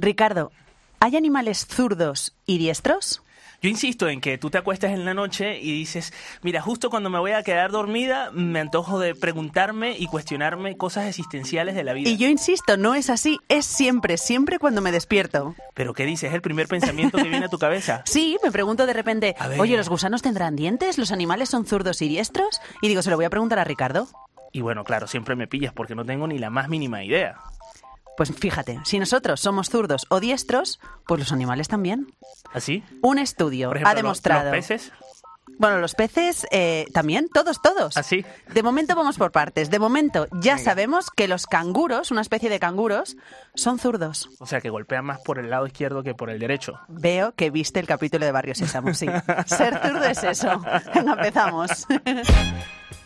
Ricardo, ¿hay animales zurdos y diestros? Yo insisto en que tú te acuestas en la noche y dices, mira, justo cuando me voy a quedar dormida, me antojo de preguntarme y cuestionarme cosas existenciales de la vida. Y yo insisto, no es así, es siempre, siempre cuando me despierto. ¿Pero qué dices? ¿Es el primer pensamiento que viene a tu cabeza? Sí, me pregunto de repente, oye, ¿los gusanos tendrán dientes? ¿Los animales son zurdos y diestros? Y digo, se lo voy a preguntar a Ricardo. Y bueno, claro, siempre me pillas porque no tengo ni la más mínima idea. Pues fíjate, si nosotros somos zurdos o diestros, pues los animales también. ¿Así? Un estudio Por ejemplo, ha demostrado. ¿Los peces? Bueno, los peces eh, también, todos, todos. ¿Así? De momento vamos por partes. De momento ya sabemos que los canguros, una especie de canguros, son zurdos. O sea, que golpean más por el lado izquierdo que por el derecho. Veo que viste el capítulo de Barrio Sésamo, sí. Ser zurdo es eso. Venga, empezamos.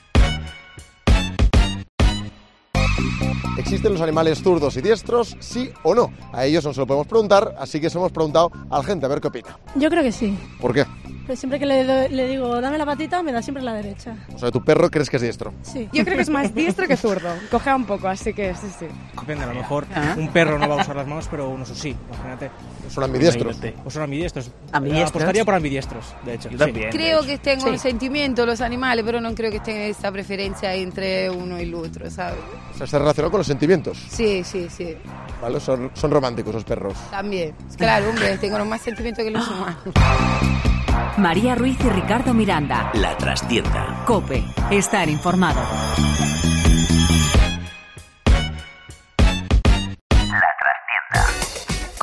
¿Existen los animales zurdos y diestros? ¿Sí o no? A ellos no se lo podemos preguntar, así que se hemos preguntado a la gente a ver qué opina. Yo creo que sí. ¿Por qué? Pero siempre que le, do- le digo, dame la patita, me da siempre la derecha. O sea, tu perro crees que es diestro. Sí. Yo creo que es más diestro que zurdo. Cogea un poco, así que sí, sí. Depende, a lo mejor Ah. un perro no va a usar las manos, pero un oso sí. Imagínate. Son ambidiestros. O son ambidiestros. ¿Ambidiestros? Apostaría por ambidiestros, de hecho. Yo también. Creo hecho. que tengo Sí. un sentimiento los animales, pero no creo que tenga esa preferencia entre uno y el otro, ¿sabes? O sea, está relacionado con los sentimientos. Sí, sí, sí. ¿Vale? Son, son románticos los perros. También. Claro, hombre, tengo más sentimiento que los humanos. María Ruiz y Ricardo Miranda. La trastienda. Cope. Estar informado.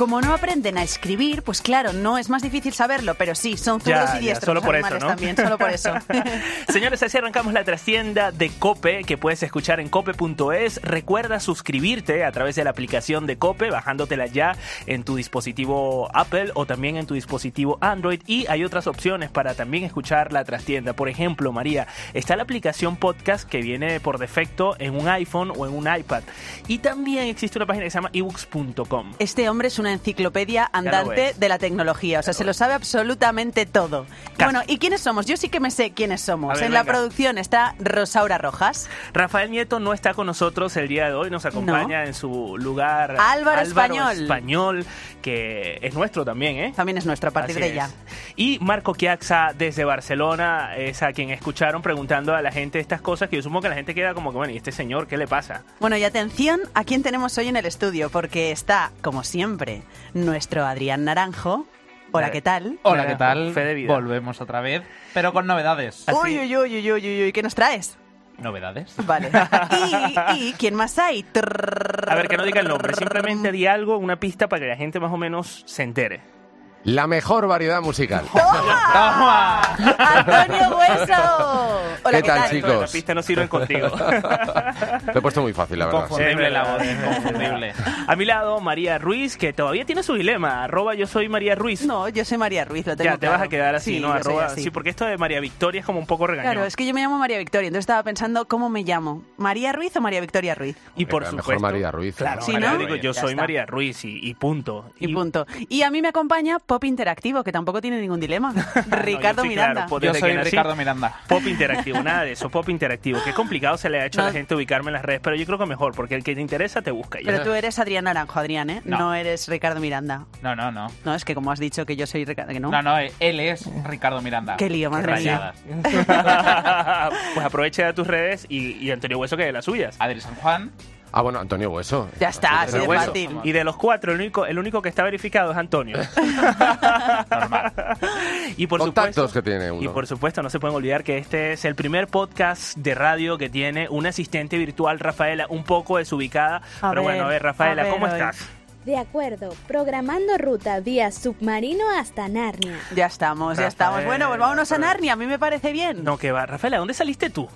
Como no aprenden a escribir, pues claro, no es más difícil saberlo, pero sí, son zurdos y diestros. solo los por eso, ¿no? también, solo por eso. Señores, así arrancamos la trastienda de Cope que puedes escuchar en cope.es. Recuerda suscribirte a través de la aplicación de Cope, bajándotela ya en tu dispositivo Apple o también en tu dispositivo Android. Y hay otras opciones para también escuchar la trastienda. Por ejemplo, María, está la aplicación podcast que viene por defecto en un iPhone o en un iPad. Y también existe una página que se llama ebooks.com. Este hombre es una enciclopedia lo andante de la tecnología, o sea, se lo sabe absolutamente todo. Casi. Bueno, ¿y quiénes somos? Yo sí que me sé quiénes somos. Ver, en la producción está Rosaura Rojas, Rafael Nieto no está con nosotros el día de hoy, nos acompaña en su lugar Álvaro Español. Español, que es nuestro también, ¿eh? también es nuestro a partir Así de ya. es. Y Marco Chiaxa desde Barcelona es a quien escucharon preguntando a la gente estas cosas que yo supongo que la gente queda como que, bueno, ¿y este señor qué le pasa? Bueno, y atención a quién tenemos hoy en el estudio, porque está, como siempre, nuestro Adrián Naranjo. Hola, ¿qué tal? Hola, ¿qué tal? Fe de vida. Volvemos otra vez, pero con novedades. Así- Uy, uy, uy, uy, uy, uy, uy, ¿qué nos traes? ¿Novedades? Vale. ¿Y, y quién más hay? A ver, que no diga el nombre, simplemente di algo, una pista para que la gente más o menos se entere. La mejor variedad musical. ¡Toma! ¡Antonio Hueso! Hola, ¿Qué tal, tal? chicos? Las pistas no sirven contigo. Lo he puesto muy fácil, la verdad. Inconfundible la voz, inconfundible. A mi lado, María Ruiz, que todavía tiene su dilema. Arroba yo soy María Ruiz. No, yo soy María Ruiz, lo tengo ya, te claro. vas a quedar así, Sí, ¿no? Arroba, así. sí, porque esto de María Victoria es como un poco regañón. Claro, es que yo me llamo María Victoria, entonces estaba pensando cómo me llamo. ¿María Ruiz o María Victoria Ruiz? Y por Mejor supuesto. María Ruiz, Claro, ¿no? Sí, María ¿no? digo, yo Ya soy está. María Ruiz y, y punto. Y punto. Y a mí me acompaña Pop Interactivo, que tampoco tiene ningún dilema. Ricardo sí, Miranda. claro, Yo soy nací, Ricardo Miranda. Pop interactivo, nada de eso, pop interactivo. Qué complicado se le ha hecho a la gente ubicarme en las redes, pero yo creo que mejor, porque el que te interesa te busca. ya. Pero tú eres Adrián Naranjo, Adrián, ¿eh? No. No. eres Ricardo Miranda. No, no, no. No, es que como has dicho que yo soy Ricardo, que no. No, no, él es Ricardo Miranda. Qué lío, madre mía. Rayadas. pues aprovecha de tus redes y, y Antonio Hueso que de las suyas. Adri San Juan. Ah, bueno, Antonio Hueso. Ya está, así de fácil. Y de los cuatro, el único, el único que está verificado es Antonio. Normal. y por Contactos supuesto, que tiene uno. Y por supuesto, no se pueden olvidar que este es el primer podcast de radio que tiene una asistente virtual, Rafaela, un poco desubicada. A pero ver, bueno, a ver, Rafaela, a ver, ¿cómo estás? De acuerdo, programando ruta vía submarino hasta Narnia. Ya estamos, ya estamos. Bueno, pues vámonos a Narnia, a mí me parece bien. No, que va. Rafaela, ¿dónde saliste tú?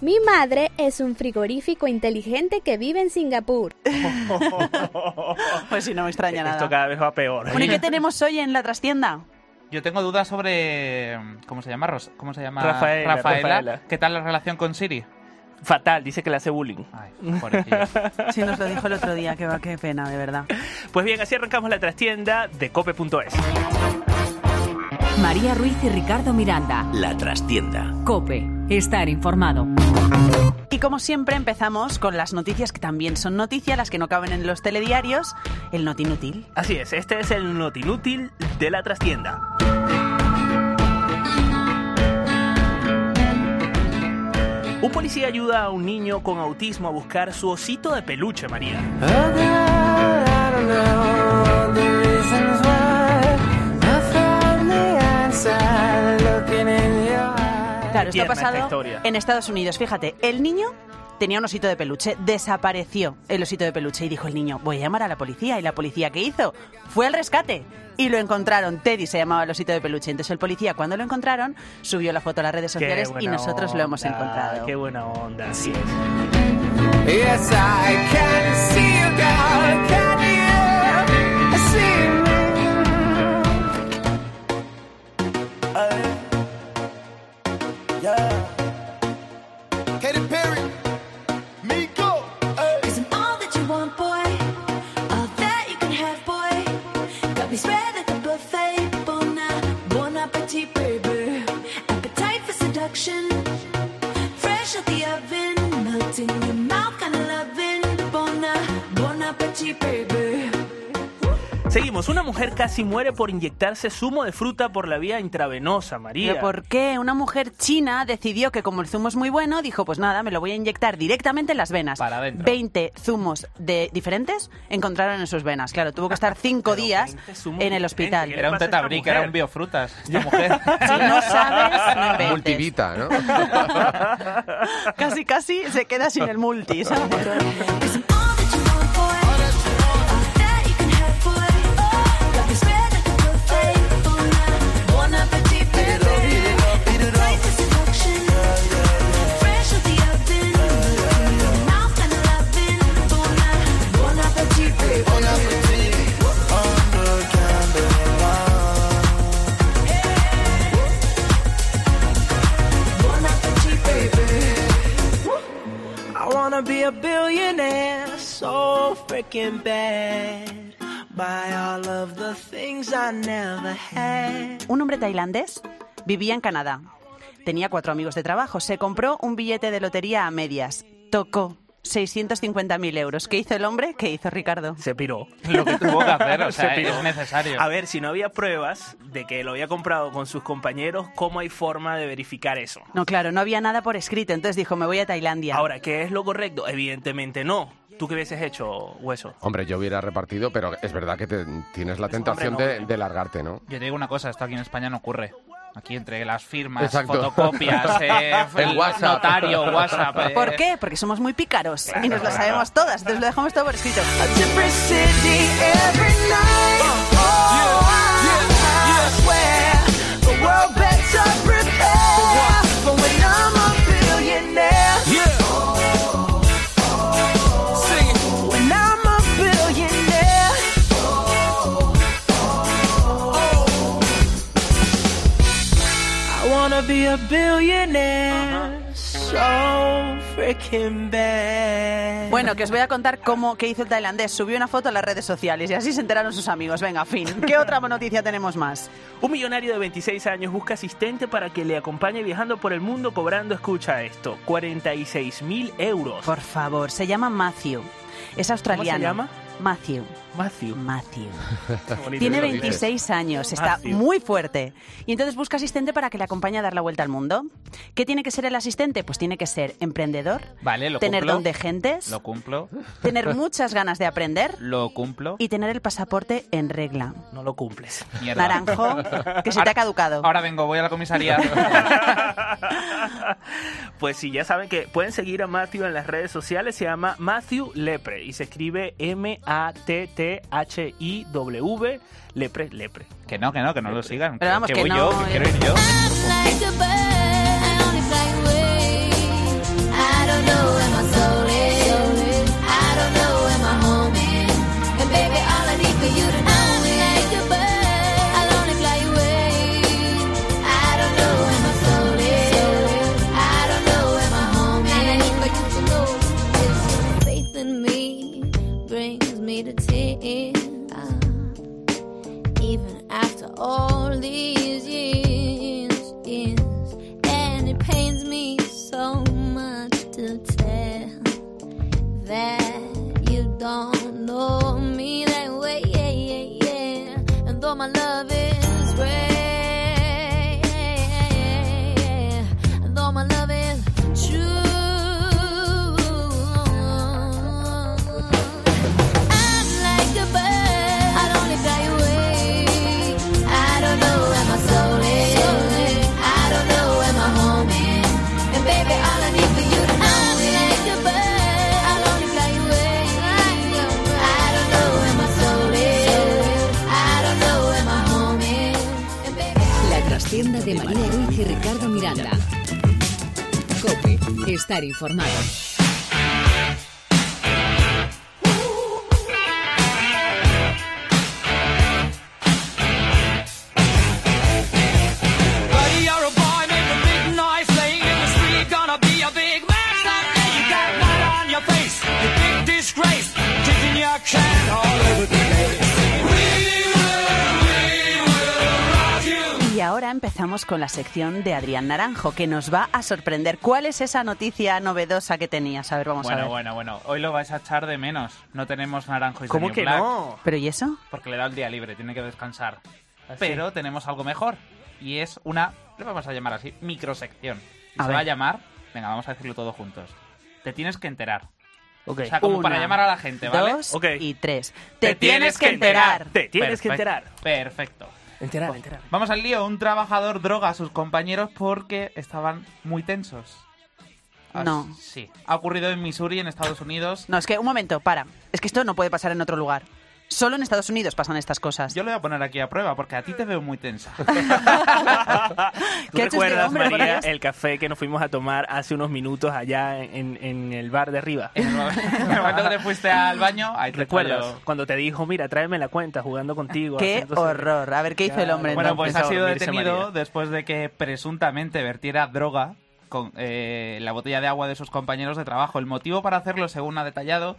Mi madre es un frigorífico inteligente que vive en Singapur. Pues sí, no me extraña Esto nada. cada vez va peor. Bueno, ¿y qué tenemos hoy en la trastienda? Yo tengo dudas sobre. ¿Cómo se llama? Ros- ¿Cómo se llama? Rafaela, Rafaela. ¿Qué tal la relación con Siri? Fatal, dice que le hace bullying. Ay. Sí, nos lo dijo el otro día, que va, qué pena, de verdad. Pues bien, así arrancamos la trastienda de cope.es. María Ruiz y Ricardo Miranda. La trastienda. Cope. Estar informado. Y como siempre empezamos con las noticias que también son noticias, las que no caben en los telediarios, el notinútil. Así es, este es el notinútil de la trastienda. Un policía ayuda a un niño con autismo a buscar su osito de peluche, María. Claro, esto ha pasado historia. en Estados Unidos. Fíjate, el niño tenía un osito de peluche, desapareció el osito de peluche y dijo el niño, voy a llamar a la policía. ¿Y la policía qué hizo? Fue al rescate y lo encontraron. Teddy se llamaba el osito de peluche. Entonces el policía, cuando lo encontraron, subió la foto a las redes sociales y nosotros lo hemos encontrado. Qué buena onda, así es. Yes, I can see you, girl. Can you Seguimos, una mujer casi muere por inyectarse zumo de fruta por la vía intravenosa, María. ¿Pero por qué? Una mujer china decidió que como el zumo es muy bueno, dijo, pues nada, me lo voy a inyectar directamente en las venas. Para adentro. 20 zumos de diferentes encontraron en sus venas. Claro, tuvo que estar 5 días 20 zumos en el hospital. ¿Qué le Era un tetabric, era un biofrutas. Esta mujer. Si no sabes, no inventes. Multivita, ¿no? Casi, casi se queda sin el multi, ¿sabes? Un hombre tailandés vivía en Canadá. Tenía cuatro amigos de trabajo. Se compró un billete de lotería a medias. Tocó 650.000 euros. ¿Qué hizo el hombre? ¿Qué hizo Ricardo? Se piró. Lo que tuvo que hacer, o Se sea, piró. es necesario. A ver, si no había pruebas de que lo había comprado con sus compañeros, ¿cómo hay forma de verificar eso? No, claro, no había nada por escrito. Entonces dijo, me voy a Tailandia. Ahora, ¿qué es lo correcto? Evidentemente no. ¿Tú qué hubieses hecho, Hueso? Hombre, yo hubiera repartido, pero es verdad que te- tienes la tentación Hombre, no, de, de largarte, ¿no? Yo te digo una cosa, esto aquí en España no ocurre. Aquí entre las firmas, Exacto. fotocopias, eh, El WhatsApp. notario, WhatsApp. eh, ¿Por qué? Porque somos muy pícaros y nos lo sabemos todas. Entonces lo dejamos todo por escrito. Be a billionaire. So freaking bad. Bueno, que os voy a contar cómo que hizo el tailandés. Subió una foto a las redes sociales y así se enteraron sus amigos. Venga, fin. ¿Qué otra noticia tenemos más? Un millonario de 26 años busca asistente para que le acompañe viajando por el mundo cobrando, escucha esto, 46 mil euros. Por favor, se llama Matthew. Es australiano. llama? Matthew. Matthew. Matthew. Tiene lo dices. 26 años, está Matthew. muy fuerte. Y entonces busca asistente para que le acompañe a dar la vuelta al mundo. ¿Qué tiene que ser el asistente? Pues tiene que ser emprendedor, Vale, lo tener cumplo. don de gentes, Lo cumplo, tener muchas ganas de aprender lo cumplo. y tener el pasaporte en regla. No lo cumples. Mierda. Naranjo, que se te ha caducado. Ahora vengo, voy a la comisaría. Pues sí, ya saben que pueden seguir a Matthew en las redes sociales. Se llama Matthew Lepre y se escribe M-A-T-T-H-I-W. Lepre, Lepre. que no, que no, que no lo sigan. Pero vamos, que, que voy no, yo, que eh. quiero ir yo. Like a bird, I only fly away. I don't know Oh. María Ruiz y Ricardo Miranda. Cope, estar informado. Empezamos con la sección de Adrián Naranjo, que nos va a sorprender. ¿Cuál es esa noticia novedosa que tenías? A ver, vamos a Bueno, ver. bueno, bueno. Hoy lo vais a echar de menos. No tenemos naranjo y ¿Cómo que Black, no? ¿Pero y eso? Porque le da el día libre, tiene que descansar. ¿Ah, sí? Pero tenemos algo mejor. Y es una, le vamos a llamar así, microsección. Y A se ver. va a llamar, venga, vamos a decirlo todo juntos. Te tienes que enterar. Ok. O sea, como para Una, llamar a la gente, ¿vale? Dos Ok. y tres. Te, tienes que enterar. Te tienes que Perfecto. enterar. Perfecto. Enterar. Vamos al lío. Un trabajador droga a sus compañeros porque estaban muy tensos. Ah, No. Sí. Ha ocurrido en Missouri, en Estados Unidos. No, es que un momento, para. Es que esto no puede pasar en otro lugar. Solo en Estados Unidos pasan estas cosas. Yo lo voy a poner aquí a prueba porque a ti te veo muy tensa. ¿Tú ¿Qué este recuerdas, hombre, María, el café que nos fuimos a tomar hace unos minutos allá en, en el bar de arriba? En el momento que te fuiste al baño, ahí te ¿Recuerdas? falló. Cuando te dijo, mira, tráeme la cuenta jugando contigo. Qué haciéndose- horror. A ver, ¿qué hizo el hombre Bueno, pues entonces? ha sido detenido María. después de que presuntamente vertiera droga con eh, la botella de agua de sus compañeros de trabajo. El motivo para hacerlo, según ha detallado,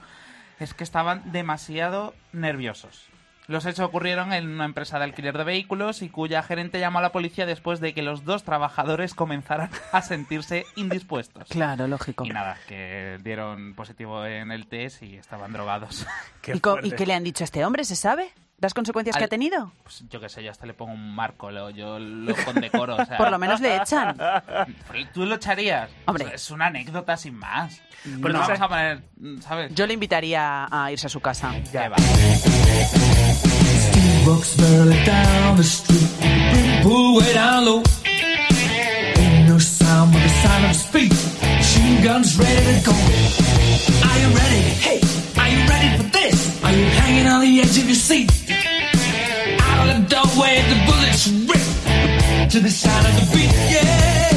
es que estaban demasiado nerviosos. Los hechos ocurrieron en una empresa de alquiler de vehículos y cuya gerente llamó a la policía después de que los dos trabajadores comenzaran a sentirse indispuestos. Claro, lógico. Y nada, que dieron positivo en el test y estaban drogados. ¿Y, y qué le han dicho a este hombre? ¿Se sabe? ¿Las consecuencias que ha tenido? Pues yo qué sé, yo hasta le pongo un marco, lo, yo lo condecoro. o sea, Por lo menos le echan. Tú lo echarías. Hombre. Es una anécdota sin más. Pero vamos a poner, ¿sabes? Yo le invitaría a irse a su casa. Ya va. Hey are you ready for this? Are you hanging on the edge of your seat? Out of the doorway, the bullets rip to the sound of the beat. Yeah.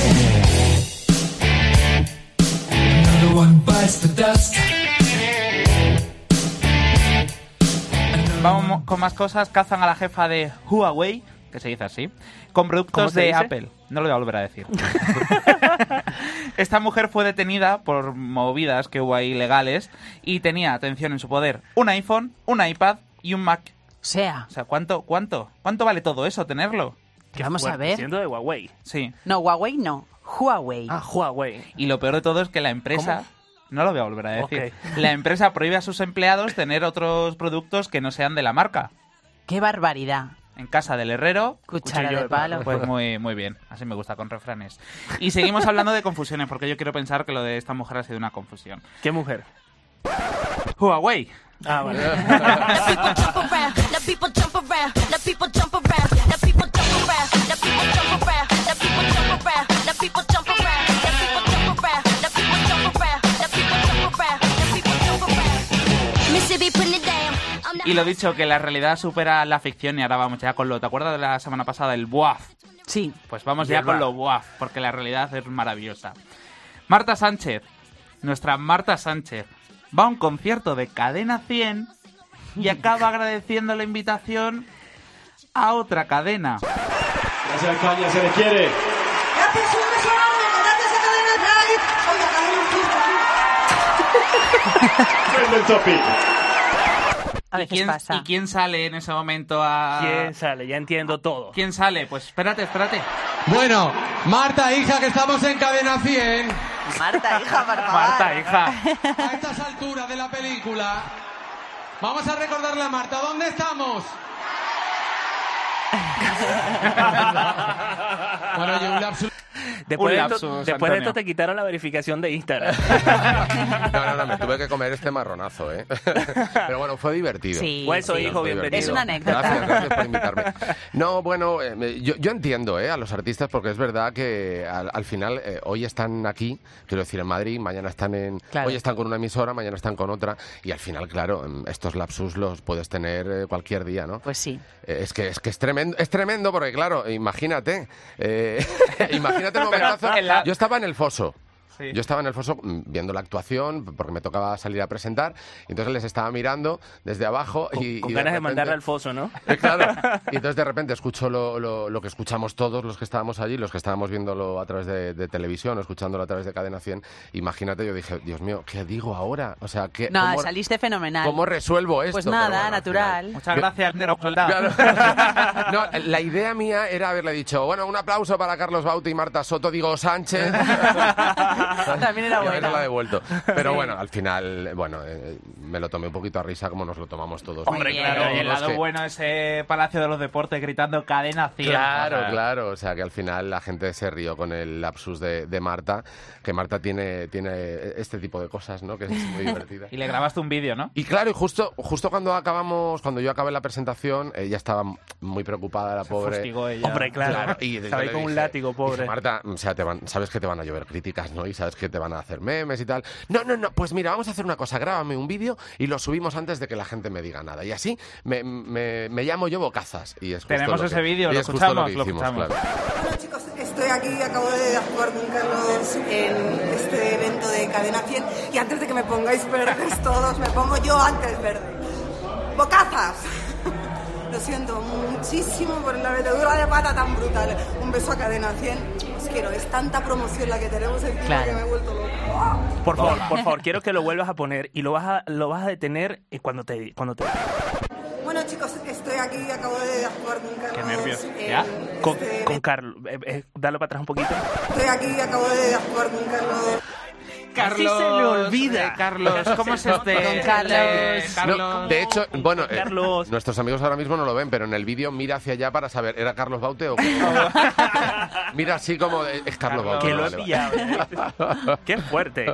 Another one bites the dust. Vamos con más cosas. Cazan a la jefa de Huawei, que se dice así, con ¿Cómo productos de dice? Apple. No lo voy a volver a decir. Esta mujer fue detenida por movidas que hubo ahí legales y tenía, atención, en su poder un iPhone, un iPad y un Mac. O sea, O sea, ¿cuánto, cuánto, cuánto vale todo eso tenerlo? que vamos a ver. Siendo de Huawei. Sí. No, Huawei no. Huawei. Ah, Huawei. Y lo peor de todo es que la empresa... ¿Cómo? No lo voy a volver a decir. La empresa prohíbe a sus empleados tener otros productos que no sean de la marca. Qué barbaridad en casa del herrero. Cuchara de palo. Pues muy, muy bien, así me gusta, con refranes. Y seguimos hablando de confusiones, porque yo quiero pensar que lo de esta mujer ha sido una confusión. ¿Qué mujer? Huawei. Ah, vale. Y lo dicho, que la realidad supera la ficción y ahora vamos ya con lo... ¿Te acuerdas de la semana pasada, el BUAF? Sí. Pues vamos ya con lo BUAF, porque la realidad es maravillosa. Marta Sánchez, nuestra Marta Sánchez, va a un concierto de Cadena 100 y acaba agradeciendo la invitación a otra cadena. Gracias, Caña, se le quiere. Gracias, a Cadena Trending topic. A ¿Y veces quién, pasa. ¿Y quién sale en ese momento a...? ¿Quién sale? Ya entiendo todo. ¿Quién sale? Pues espérate, espérate. Bueno, Marta, hija, que estamos en cadena 100. Marta, hija, por favor. Marta, hija. A estas alturas de la película, vamos a recordarle a Marta, ¿dónde estamos? Bueno, oye, un lapsus. Después, de, esto, lapsus, después de esto Antonio. te quitaron la verificación de Instagram. No, no, no, me tuve que comer este marronazo, ¿eh? Pero bueno, fue divertido. Sí, Hueso, sí. hijo, bienvenido. Es una anécdota. Gracias, gracias por invitarme. No, bueno, eh, yo, yo entiendo ¿eh? a los artistas porque es verdad que al, al final eh, hoy están aquí, quiero decir, en Madrid, mañana están en... Claro. Hoy están con una emisora, mañana están con otra y al final, claro, estos lapsus los puedes tener eh, cualquier día, ¿no? Pues sí. Eh, Es que es que es tremendo, es tremendo porque claro, imagínate, eh, imagínate el momentazo. Yo estaba en el foso. Sí. Yo estaba en el foso mm, viendo la actuación porque me tocaba salir a presentar, y entonces les estaba mirando desde abajo Con, y, con y ganas de repente- mandarle al foso, ¿no? Eh, Claro. Y entonces de repente escucho lo, lo- lo que escuchamos todos los que estábamos allí, los que estábamos viéndolo a través de, de televisión o escuchándolo a través de Cadena 100. Imagínate, yo dije, Dios mío, ¿qué digo ahora? O sea, ¿qué, No, cómo, saliste fenomenal. cómo resuelvo esto? Pues nada, bueno, al natural. final- Muchas gracias, negro soldado. Claro. No, la idea mía era haberle dicho, bueno, un aplauso para Carlos Bauti y Marta Soto, digo Sánchez. También era Y haberla buena. devuelto. Pero bueno, al final, bueno, eh, me lo tomé un poquito a risa como nos lo tomamos todos. Hombre, claro, y el lado que- bueno ese Palacio de los Deportes gritando cadena 100. Claro, claro. O sea, que al final la gente se rió con el lapsus de, de Marta, que Marta tiene, tiene este tipo de cosas, ¿no? Que es muy divertida. Y le grabaste un vídeo, ¿no? Y claro, y justo, justo cuando acabamos, cuando yo acabé la presentación, ella estaba muy preocupada, la pobre. fustigó ella. Hombre, claro. y ahí le con un látigo, pobre. dije, Marta, o sea, te van, sabes que te van a llover críticas, ¿no? Y sabes que te van a hacer memes y tal. No, no, no, pues mira, vamos a hacer una cosa, grábame un vídeo y lo subimos antes de que la gente me diga nada. Y así me, me- me llamo yo Bocazas. Y es justo Tenemos lo ese vídeo, lo es escuchamos, que lo hicimos, escuchamos. claro. Bueno chicos, estoy aquí, acabo de actuar con Carlos en este evento de Cadena 100 y antes de que me pongáis verdes todos, me pongo yo antes verde. ¡Bocazas! Lo siento muchísimo por la metedura de pata tan brutal. Un beso a Cadena 100. Os quiero, es tanta promoción la que tenemos encima Claro. que me he vuelto loco. Por favor, por favor, quiero que lo vuelvas a poner y lo vas a, lo vas a detener eh, cuando te, cuando te Bueno chicos, estoy aquí, acabo de actuar con Carlos nervios. en ¿Ya? con, este con Carlos. Eh, eh, dale para atrás un poquito. Estoy aquí, acabo de actuar con Carlos. Carlos, se me olvida. eh, Carlos, ¿cómo es este? Con Carlos. Eh, Carlos. No, de hecho, bueno, eh, Carlos. nuestros amigos ahora mismo no lo ven, pero en el vídeo mira hacia allá para saber, ¿era Carlos Baute o qué? Mira así como, de- es Carlos, Carlos. Baute. Que lo he pillado. ¿eh? Qué fuerte.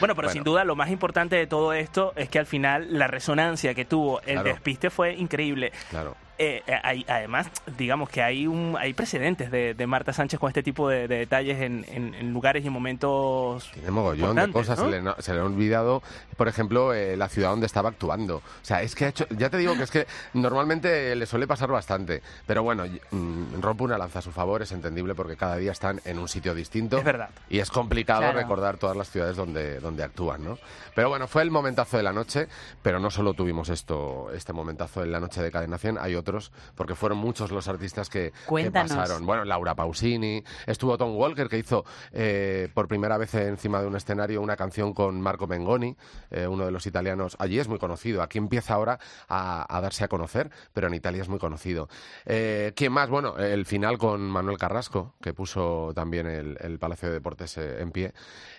Bueno, pero sin duda lo más importante de todo esto es que al final la resonancia que tuvo el Claro. despiste fue increíble. Claro. Eh, eh, hay- además, digamos que hay un hay precedentes de, de Marta Sánchez con este tipo de, de detalles en, en- en lugares y en momentos. Tiene mogollón de cosas. ¿no? Se, le, se le ha olvidado, por ejemplo, eh, la ciudad donde estaba actuando. O sea, es que ha hecho. Ya te digo que es que normalmente le suele pasar bastante. Pero bueno, mm, rompo una lanza a su favor, es entendible porque cada día están en un sitio distinto. Es verdad. Y es complicado Claro. recordar todas las ciudades donde, donde actúan, ¿no? Pero bueno, fue el momentazo de la noche, pero no solo tuvimos esto, este momentazo en la noche de Cadena 100, hay otros, porque fueron muchos los artistas que, que pasaron. Bueno, Laura Pausini, estuvo Tom Walker, que hizo eh, por primera vez encima de un escenario una canción con Marco Mengoni, eh, uno de los italianos. Allí es muy conocido, aquí empieza ahora a, a darse a conocer, pero en Italia es muy conocido. Eh, ¿Quién más? Bueno, el final con Manuel Carrasco, que puso también el, el Palacio de Deportes en pie.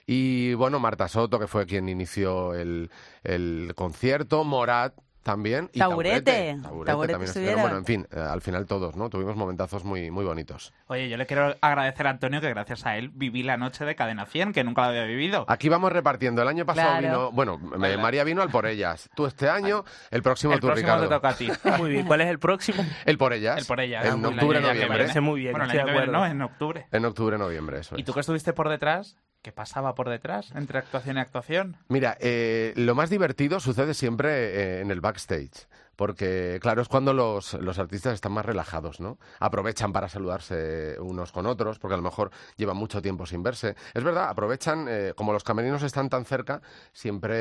Y bueno, Marta Soto, que fue quien inició el, el concierto, Morat también. Y Taburete. Taburete, Taburete también estuvieron. Bueno, en fin, eh, al final todos, ¿no? Tuvimos momentazos muy, muy bonitos. Oye, yo le quiero agradecer a Antonio que gracias a él viví la noche de Cadena 100, que nunca la había vivido. Aquí vamos repartiendo. El año pasado Claro. vino, bueno, me- María vino al por ellas. Tú este año, el próximo El tú, próximo Ricardo. te toca a ti. Muy bien. ¿Cuál es el próximo? El por ellas. El por ellas. En octubre, noviembre. parece muy bien, Bueno, el estoy año de que viene acuerdo. no, en octubre. En octubre, noviembre, eso ¿Y es. tú que estuviste por detrás? ¿Qué pasaba por detrás entre actuación y actuación? Mira, eh, lo más divertido sucede siempre eh, en el backstage. Porque, claro, es cuando los, los artistas están más relajados, ¿no? Aprovechan para saludarse unos con otros, porque a lo mejor llevan mucho tiempo sin verse. Es verdad, aprovechan, eh, como los camerinos están tan cerca, siempre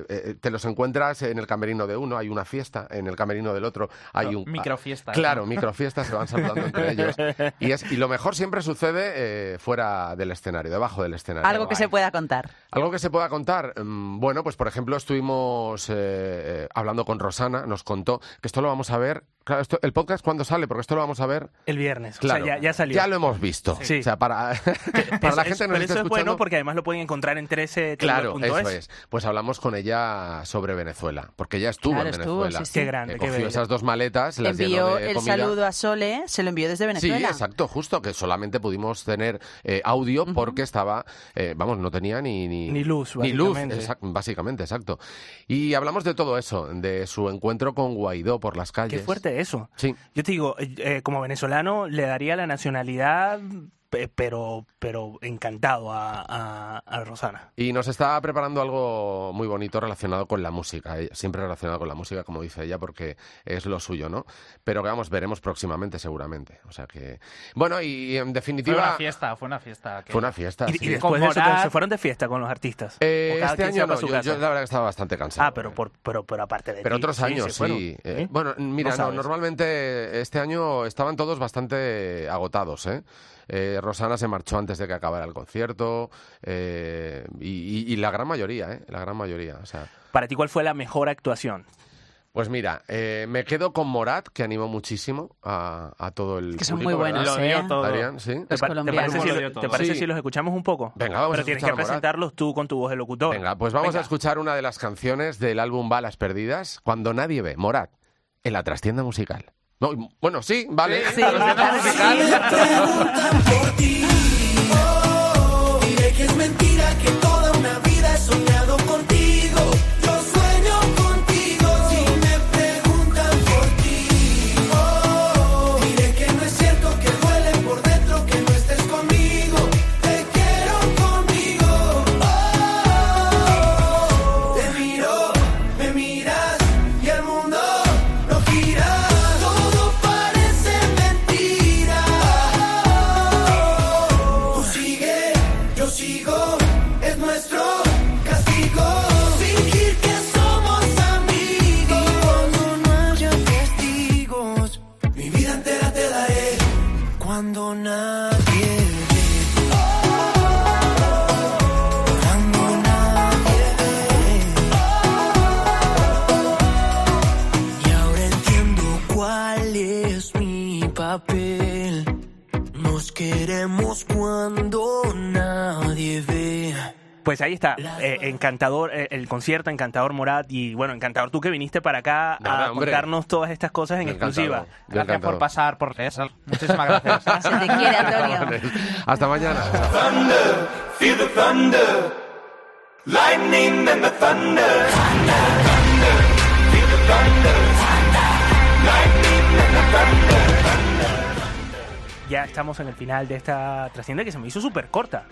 eh, eh, te los encuentras en el camerino de uno, hay una fiesta, en el camerino del otro hay un... Microfiestas, Claro, ¿no? microfiestas, se van saludando entre ellos. Y, es, y lo mejor siempre sucede eh, fuera del escenario, debajo del escenario. Algo que se pueda contar. Algo que se pueda contar. Mm, Bueno, pues por ejemplo estuvimos hablando con Rosana, nos contó que esto lo vamos a ver Claro, esto- el podcast cuándo sale, porque esto lo vamos a ver. El viernes. Claro, o sea, ya, ya salió. Ya lo hemos visto. Sí. O sea, para, para Eso- la gente que nos pero está eso es escuchando. bueno porque además lo pueden encontrar en 13 Claro, eso es. Pues hablamos con ella sobre Venezuela, porque ella estuvo Claro, en estuvo, Venezuela. sí, sí. Qué grande, Eh, qué cogió bello. esas dos maletas, las llenó Envió de el comida. saludo a Sole, se lo envió desde Sí, Venezuela. exacto, justo, que solamente pudimos tener eh, audio porque estaba, eh, vamos, no tenía ni... Ni, Ni luz, Ni luz, exact- básicamente, exacto. Y hablamos de todo eso, de su encuentro con Guaidó por las Qué calles. fuerte eso. Sí. Yo te digo, eh, eh, como venezolano le daría la nacionalidad, pero, pero encantado a, a- a Rosana. Y nos está preparando algo muy bonito relacionado con la música, eh, siempre relacionado con la música, como dice ella, porque es lo suyo, ¿no? Pero que vamos, veremos próximamente, seguramente. O sea que... Bueno, y en Fue definitiva... una fiesta, fue una fiesta. que- Fue una fiesta, Y, sí. y después de eso, Morat- se fueron de fiesta con los artistas. Eh, este año no, yo, yo la verdad que estaba bastante cansado. Ah, pero, por, pero, pero aparte de Pero ti, otros sí, años, fueron. sí. Eh, ¿Sí? Bueno, mira, No no, normalmente este año estaban todos bastante agotados, ¿eh? Eh, Rosana se marchó antes de que acabara el concierto eh, y, y- y la gran mayoría, ¿eh? La gran mayoría, o sea... Para ti, ¿cuál fue la mejor actuación? Pues mira, eh, me quedo con Morat, que animó muchísimo a, a todo el Que son público, muy buenos, ¿verdad? ¿eh? Lo dio todo. Adrián, ¿sí? ¿Te, Los pa- te colombianos. parece, si, Lo te parece Sí. si los escuchamos un poco? Venga, vamos Pero a tienes escuchar que presentarlos tú con tu voz de locutor. Venga, pues vamos Venga. a escuchar una de las canciones del álbum Balas Perdidas, Cuando nadie ve, Morat, en la trastienda musical. No, bueno, sí, vale. Sí, la trastienda claro que sí. Oh, diré que es mentira ahí está, eh, encantador, eh, el concierto, encantador Morat y bueno, encantador tú que viniste para acá Nada, a hombre. contarnos todas estas cosas en exclusiva. Gracias encantado. por pasar por eso. Muchísimas gracias. Se te quiere, Antonio. Hasta mañana. Thunder, feel the thunder. Lightning and the thunder. Thunder, thunder, feel the thunder. Lightning and the thunder. Ya estamos en el final de esta trascienda que se me hizo súper corta.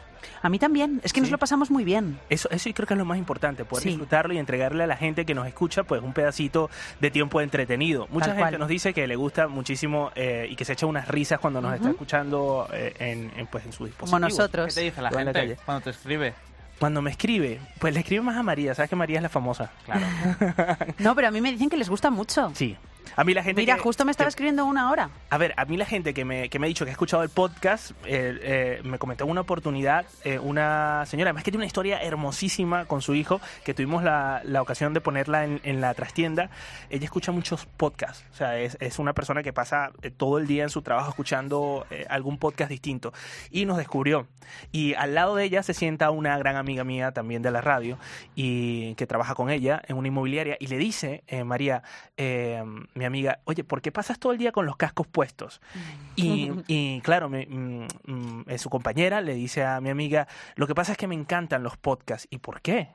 A mí también, es que nos Sí. lo pasamos muy bien. Eso, eso yo creo que es lo más importante, poder Sí. disfrutarlo y entregarle a la gente que nos escucha pues un pedacito de tiempo entretenido. Mucha Tal gente cual. nos dice que le gusta muchísimo eh, y que se echa unas risas cuando nos está escuchando eh, en, en, pues, en su dispositivo. Como nosotros. ¿Qué te dice la en la calle. gente cuando te escribe? Cuando me escribe, pues le escribe más a María, sabes que María es la famosa. Claro. No, pero a mí me dicen que les gusta mucho. Sí. A mí la gente Mira, que- justo me estaba que- escribiendo una hora. A ver, a mí la gente que me, que me ha dicho que ha escuchado el podcast, eh, eh, me comentó en una oportunidad eh, una señora, además que tiene una historia hermosísima con su hijo, que tuvimos la, la ocasión de ponerla en, en la trastienda. Ella escucha muchos podcasts, o sea, es, es una persona que pasa todo el día en su trabajo escuchando algún podcast distinto. Y nos descubrió. Y al lado de ella se sienta una gran amiga mía también de la radio, y que trabaja con ella en una inmobiliaria, y le dice, eh, María, eh, mi amiga, oye, ¿por qué pasas todo el día con los cascos puestos? Y, y, claro, me- mm, mm, eh, su compañera le dice a mi amiga, lo que pasa es que me encantan los podcasts. ¿Y por qué?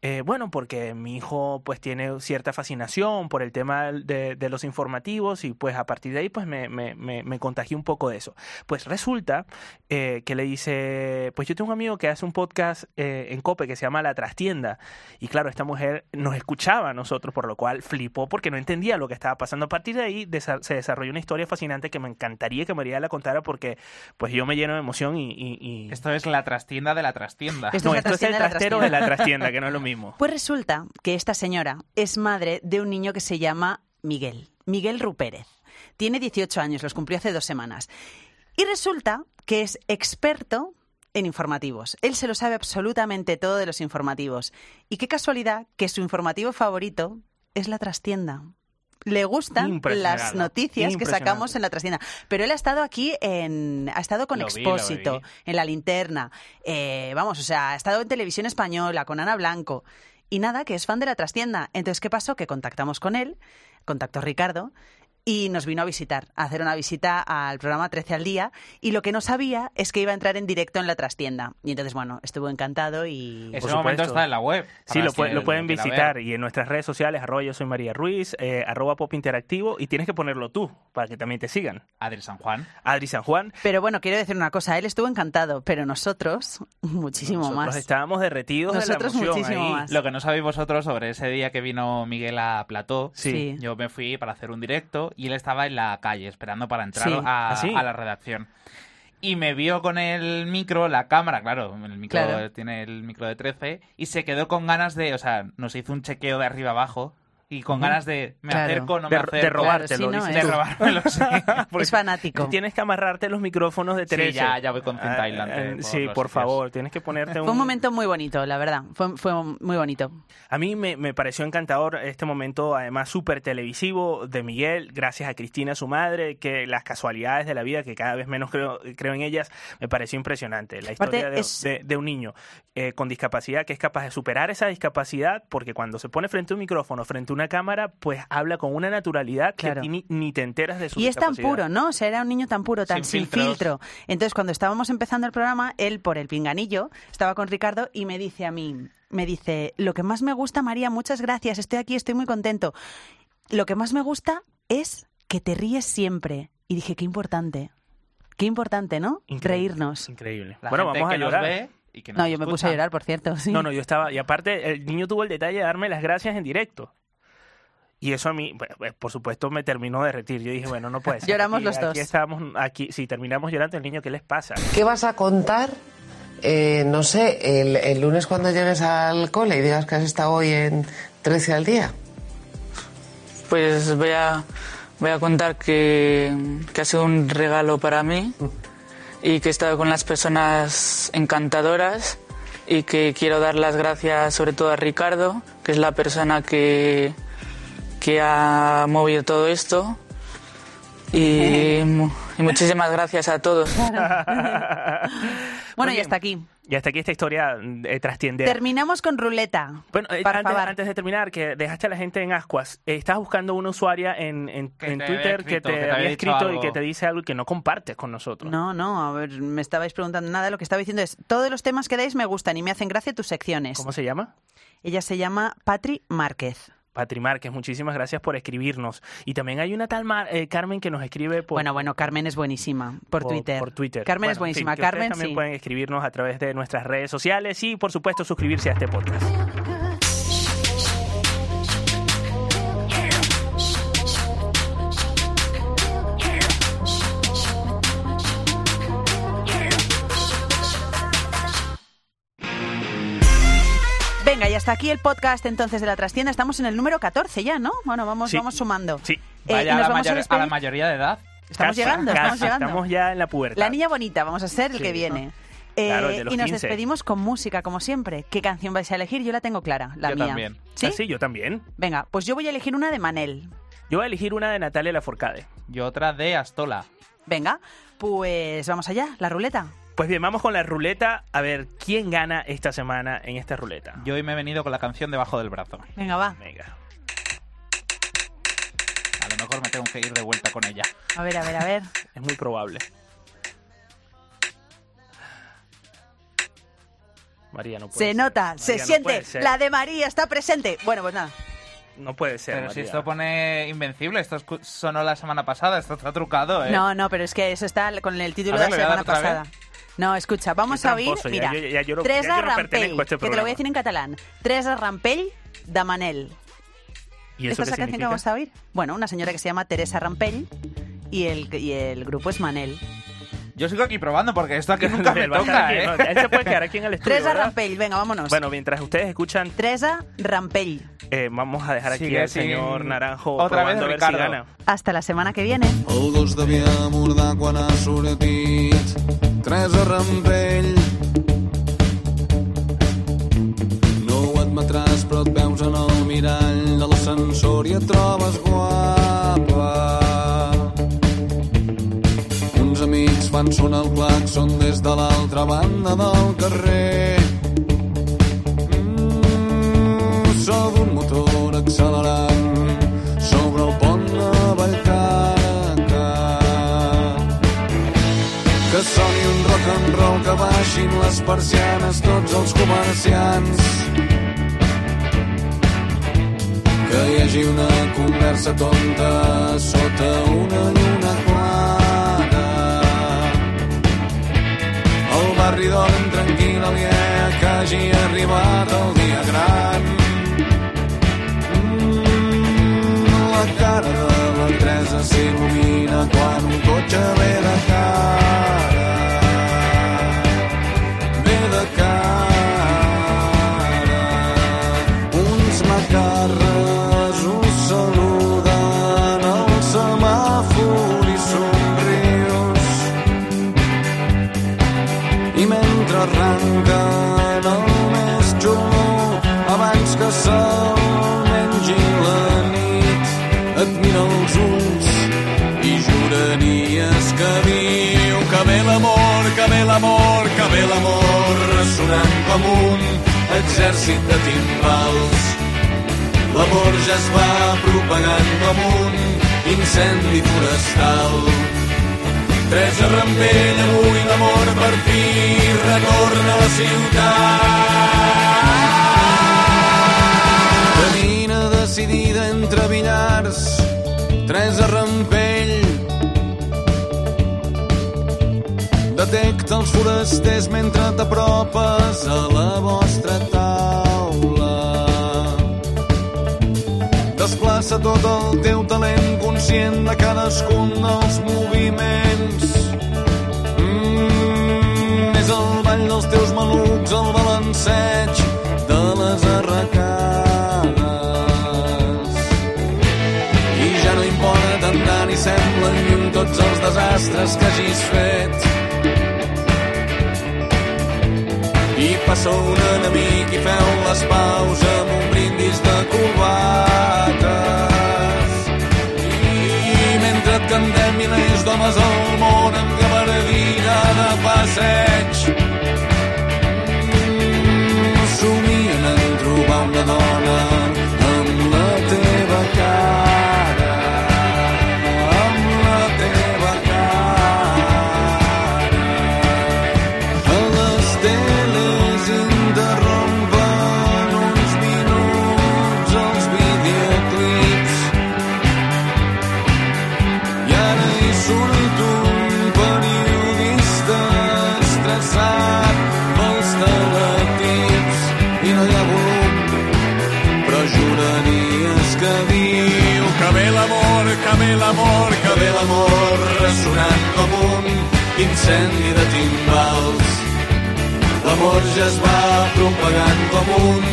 Eh, bueno, porque mi hijo pues tiene cierta fascinación por el tema de, de los informativos y pues a partir de ahí pues me, me, me, me contagié un poco de eso. Pues resulta eh, que le dice, pues yo tengo un amigo que hace un podcast eh, en Cope que se llama La Trastienda y claro, esta mujer nos escuchaba a nosotros, por lo cual flipó porque no entendía lo que estaba pasando. A partir de ahí desa- se desarrolló una historia fascinante que me encantaría que María la contara porque pues yo me lleno de emoción y... y- y- Esto es la trastienda de la trastienda. Esto no, es la esto es el trastienda de la trastero de la trastienda, que no es lo mismo. Pues resulta que esta señora es madre de un niño que se llama Miguel, Miguel Rupérez. Tiene 18 años, los cumplió hace dos semanas. Y resulta que es experto en informativos. Él se lo sabe absolutamente todo de los informativos. Y qué casualidad que su informativo favorito es la trastienda. Le gustan las noticias que sacamos en la trastienda. Pero él ha estado aquí en, ha estado con Lo vi, lo Expósito, vi. en la linterna, eh, vamos, o sea, ha estado en televisión española con Ana Blanco. Y nada, que es fan de la trastienda. Entonces, ¿qué pasó? Que contactamos con él, contactó Ricardo, y nos vino a visitar, a hacer una visita al programa 13 al día. Y lo que no sabía es que iba a entrar en directo en la trastienda. Y entonces, bueno, estuvo encantado y... Ese Por momento supuesto. está en la web. Sí, lo, lo pueden visitar y en nuestras redes sociales, arroba yo soy María Ruiz, eh, arroba Pop Interactivo y tienes que ponerlo tú para que también te sigan. Adri San Juan. Adri San Juan. Pero bueno, quiero decir una cosa, él estuvo encantado, pero nosotros muchísimo Nosotros más. estábamos derretidos Nosotros de la emoción muchísimo ahí. más. Lo que no sabéis vosotros sobre ese día que vino Miguel a Plató, Sí. Sí. yo me fui para hacer un directo y él estaba en la calle esperando para entrar Sí. a, ¿Ah, sí? a la redacción. Y me vio con el micro, la cámara, claro, el micro Claro. tiene el micro de 13, y se quedó con ganas de, o sea, nos hizo un chequeo de arriba abajo y con ganas de me Claro. acerco, no De- me de acerco. robártelo, Claro, sí, no, dices de es- tú. robármelo, sí. Porque Es fanático. Tienes que amarrarte los micrófonos de Sí, 13. ya- ya voy con cinta Ah, eh, por Sí, por favor, tienes que ponerte un... Fue un momento muy bonito, la verdad. Fue, fue muy bonito. A mí me, me pareció encantador este momento, además súper televisivo de Miguel, gracias a Cristina, su madre, que las casualidades de la vida, que cada vez menos creo, creo en ellas, me pareció impresionante. La Aparte, historia de, es- de- de un niño eh, con discapacidad que es capaz de superar esa discapacidad, porque cuando se pone frente a un micrófono, frente a una cámara, pues habla con una naturalidad Claro. que ni, ni te enteras de su Y es tan puro, ¿no? O sea, era un niño tan puro, tan Sin filtro. Entonces, cuando estábamos empezando el programa, él por el pinganillo estaba con Ricardo y me dice a mí, me dice, lo que más me gusta, María, muchas gracias, estoy aquí, estoy muy contento. Lo que más me gusta es que te ríes siempre. Y dije, qué importante. Qué importante, ¿no? Increíble. Reírnos. Increíble. La bueno, gente vamos a que nos llorar. ve y que nos No, yo me puse a llorar, por cierto. Sí. No, no, yo estaba. Y aparte, el niño tuvo el detalle de darme las gracias en directo. Y eso a mí, pues, por supuesto, me terminó de derretir. Yo dije, bueno, no puede ser. Lloramos Aquí- los dos. Aquí estábamos, aquí, si terminamos llorando, el niño, ¿qué les pasa? ¿Qué vas a contar? eh, no sé, el, el lunes cuando llegues al cole y digas que has estado hoy en 13 al día. Pues voy a, voy a contar que, que ha sido un regalo para mí y que he estado con las personas encantadoras y que quiero dar las gracias sobre todo a Ricardo, que es la persona que, que ha movido todo esto. Y, mu- y muchísimas gracias a todos. Bueno, y hasta aquí. Y hasta aquí esta historia eh, trastiendera. Terminamos con ruleta. Bueno, eh, antes, de terminar, que dejaste a la gente en ascuas, eh, estás buscando una usuaria en, en, Que en te Twitter que te, que te había escrito y que te dice algo que no compartes con nosotros. No, no, a ver, me estabais preguntando nada. Lo que estaba diciendo es, todos los temas que dais me gustan y me hacen gracia tus secciones. ¿Cómo se llama? Ella se llama Patri Márquez. Patri Márquez, muchísimas gracias por escribirnos. Y también hay una tal Mar- eh, Carmen que nos escribe por, Bueno, bueno, Carmen es buenísima. Por, Twitter. por Twitter. Carmen es Bueno, buenísima. Carmen, también sí. pueden escribirnos a través de nuestras redes sociales y, por supuesto, suscribirse a este podcast. Venga, y hasta aquí el podcast entonces de la trastienda. Estamos en el número 14 ya, ¿no? Bueno, vamos, Sí. vamos sumando. Sí. Eh, Vaya a, nos la vamos a mayor- a la mayoría de edad. Estamos Casi, llegando, estamos llegando. Estamos ya en la pubertad. La niña bonita, vamos a ser el Sí. que viene. Claro, Eh, y nos 15. despedimos con música, como siempre. ¿Qué canción vais a elegir? Yo la tengo clara, la Yo mía. también. ¿Sí? Ah, sí, yo también. Venga, pues yo voy a elegir una de Manel. Yo voy a elegir una de Natalia Laforcade. Y otra de Astola. Venga, pues vamos allá, la ruleta. Pues bien, vamos con la ruleta. A ver, ¿quién gana esta semana en esta ruleta? Yo hoy me he venido con la canción debajo del brazo. Venga, va. Venga. A lo mejor me tengo que ir de vuelta con ella. A ver, a ver, a ver. Es muy probable. María, no puede Se ser. nota, se no siente. la de María está presente. Bueno, pues nada. No puede ser, Pero si esto pone invencible, esto sonó la semana pasada, esto está trucado, ¿eh? No, no, pero es que eso está con el título ver, de la semana pasada. No, escucha, vamos a oír, ya- mira, ya- ya yo no Rampell, este que te lo voy a decir en catalán. Rampell de Manel. ¿Y ¿Esta eso es qué la canción que vamos a oír? Bueno, una señora que se llama Teresa Rampell y el, y el grupo es Manel. Yo sigo aquí probando porque esto aquí nunca me toca, aquí, ¿eh? ¿no? Se puede quedar aquí en el estudio, Teresa ¿verdad? Rampell, venga, vámonos. Bueno, mientras ustedes escuchan, Teresa Rampell. eh, vamos a dejar aquí Sigue al sin- señor Naranjo Otra vez probando a ver si Ricardo. gana. Hasta la semana que viene. El gos devia mordar quan ha sortit Teresa Rampell No ho admet atràs però et veus en el mirall de l'ascensor i et trobes guapa. Fan sonar el claxon des de l'altra banda del carrer. Mm, so d'un motor accelerant sobre el pont de Vallcarca. Que soni un rock and roll que baixin les persianes tots els comerciants. Que hi hagi una conversa tonta sota una lluna barri dorm tranquil aliè que hagi arribat el dia gran. Mm, la cara de la Teresa s'il·lumina quan un cotxe ve de cara. Exèrcit de timbals l'amor ja es va propagant com un incendi forestal Teresa Rampell, avui l'amor per fi retorna a la ciutat. Camina decidida entre billars, Teresa Rampell. Detecta els forasters mentre t'apropes a la vostra taula. Desplaça tot el teu talent conscient de cadascun dels moviments. Mm, és el ball dels teus malucs, el balanceig de les arracades. I ja no importa tant ni semblen lluny tots els desastres que hagis fet. Passa un enemic i feu les paus amb un brindis de corbates. I mentre et cantem milers d'homes al món amb gabardina de passeig, incendi de timbals l'amor ja es va propagant com un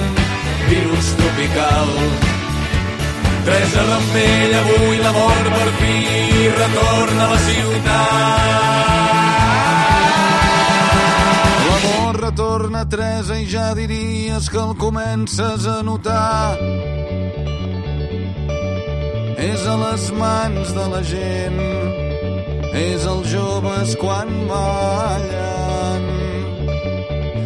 virus tropical Teresa Rampell, avui l'amor per fi retorna a la ciutat. L'amor retorna, Teresa, i ja diries que el comences a notar. És a les mans de la gent, és els joves quan ballen.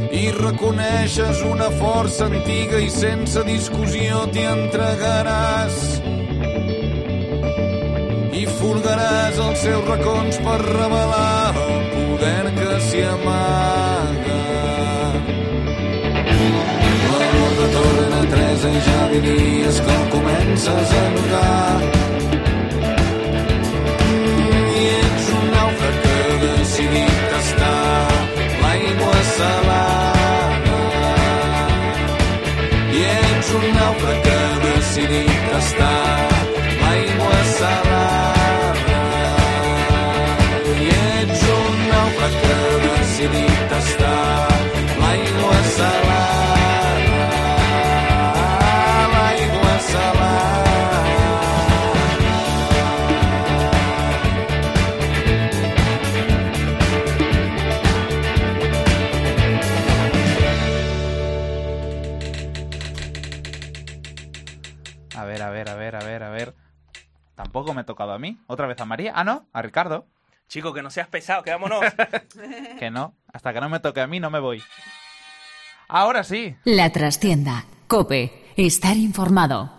I reconeixes una força antiga i sense discussió t'hi entregaràs. I furgaràs els seus racons per revelar el poder que s'hi amaga. L'amor retorna a Teresa i ja diries el comences a notar. Tocado a mí. ¿Otra vez a María? Ah, no, a Ricardo. Chico, que no seas pesado, que vámonos. Que no, hasta que no me toque a mí no me voy. Ahora sí. La trastienda. Cope. Estar informado.